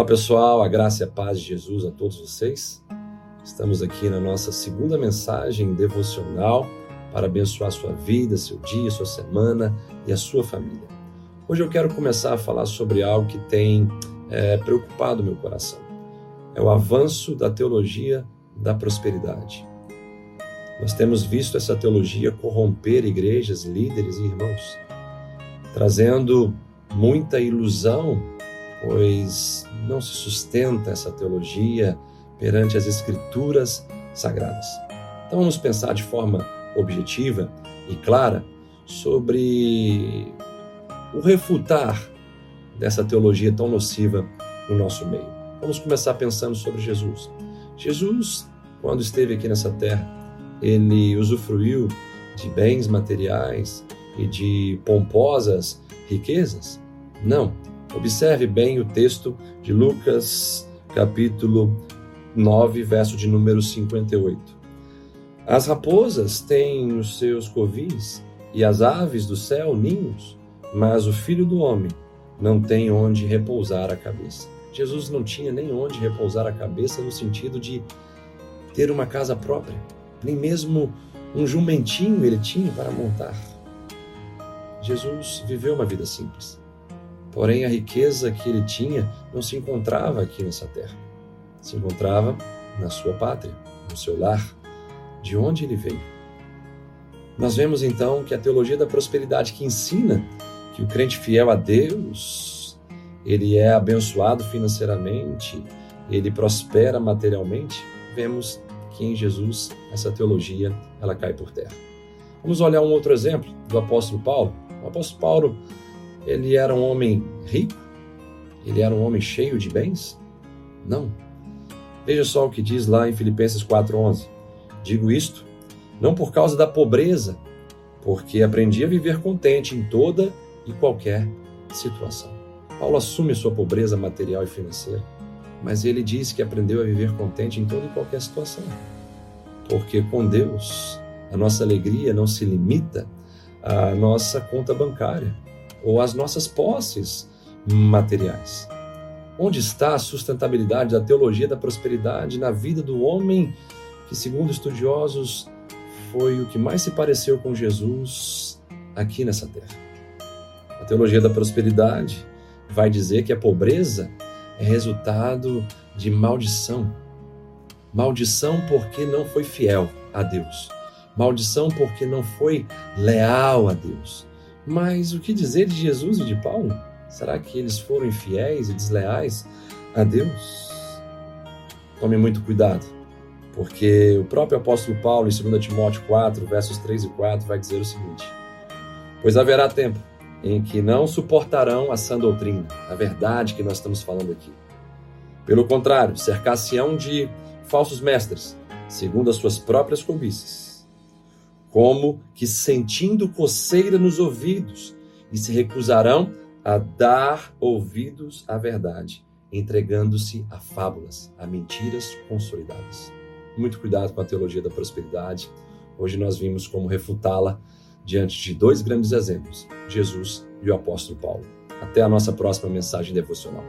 Olá pessoal, a graça e a paz de Jesus a todos vocês. Estamos aqui na nossa segunda mensagem devocional para abençoar sua vida, seu dia, sua semana e a sua família. Hoje eu quero começar a falar sobre algo que tem é, preocupado meu coração. É o avanço da teologia da prosperidade. Nós temos visto essa teologia corromper igrejas, líderes e irmãos, trazendo muita ilusão pois não se sustenta essa teologia perante as escrituras sagradas. Então vamos pensar de forma objetiva e clara sobre o refutar dessa teologia tão nociva no nosso meio. Vamos começar pensando sobre Jesus. Jesus, quando esteve aqui nessa terra, ele usufruiu de bens materiais e de pomposas riquezas? Não. Observe bem o texto de Lucas, capítulo 9, verso de número 58. As raposas têm os seus covis e as aves do céu ninhos, mas o filho do homem não tem onde repousar a cabeça. Jesus não tinha nem onde repousar a cabeça no sentido de ter uma casa própria, nem mesmo um jumentinho ele tinha para montar. Jesus viveu uma vida simples. Porém, a riqueza que ele tinha não se encontrava aqui nessa terra. Se encontrava na sua pátria, no seu lar, de onde ele veio. Nós vemos então que a teologia da prosperidade que ensina que o crente fiel a Deus, ele é abençoado financeiramente, ele prospera materialmente, vemos que em Jesus essa teologia ela cai por terra. Vamos olhar um outro exemplo do apóstolo Paulo. O apóstolo Paulo ele era um homem rico? Ele era um homem cheio de bens? Não. Veja só o que diz lá em Filipenses 4:11. Digo isto não por causa da pobreza, porque aprendi a viver contente em toda e qualquer situação. Paulo assume sua pobreza material e financeira, mas ele diz que aprendeu a viver contente em toda e qualquer situação. Porque com Deus, a nossa alegria não se limita à nossa conta bancária ou as nossas posses materiais. Onde está a sustentabilidade da teologia da prosperidade na vida do homem que, segundo estudiosos, foi o que mais se pareceu com Jesus aqui nessa terra? A teologia da prosperidade vai dizer que a pobreza é resultado de maldição. Maldição porque não foi fiel a Deus. Maldição porque não foi leal a Deus. Mas o que dizer de Jesus e de Paulo? Será que eles foram infiéis e desleais a Deus? Tome muito cuidado, porque o próprio apóstolo Paulo, em 2 Timóteo 4, versos 3 e 4, vai dizer o seguinte: Pois haverá tempo em que não suportarão a sã doutrina, a verdade que nós estamos falando aqui. Pelo contrário, cercar-se-ão de falsos mestres, segundo as suas próprias cobiças como que sentindo coceira nos ouvidos, e se recusarão a dar ouvidos à verdade, entregando-se a fábulas, a mentiras consolidadas. Muito cuidado com a teologia da prosperidade. Hoje nós vimos como refutá-la diante de dois grandes exemplos, Jesus e o apóstolo Paulo. Até a nossa próxima mensagem devocional.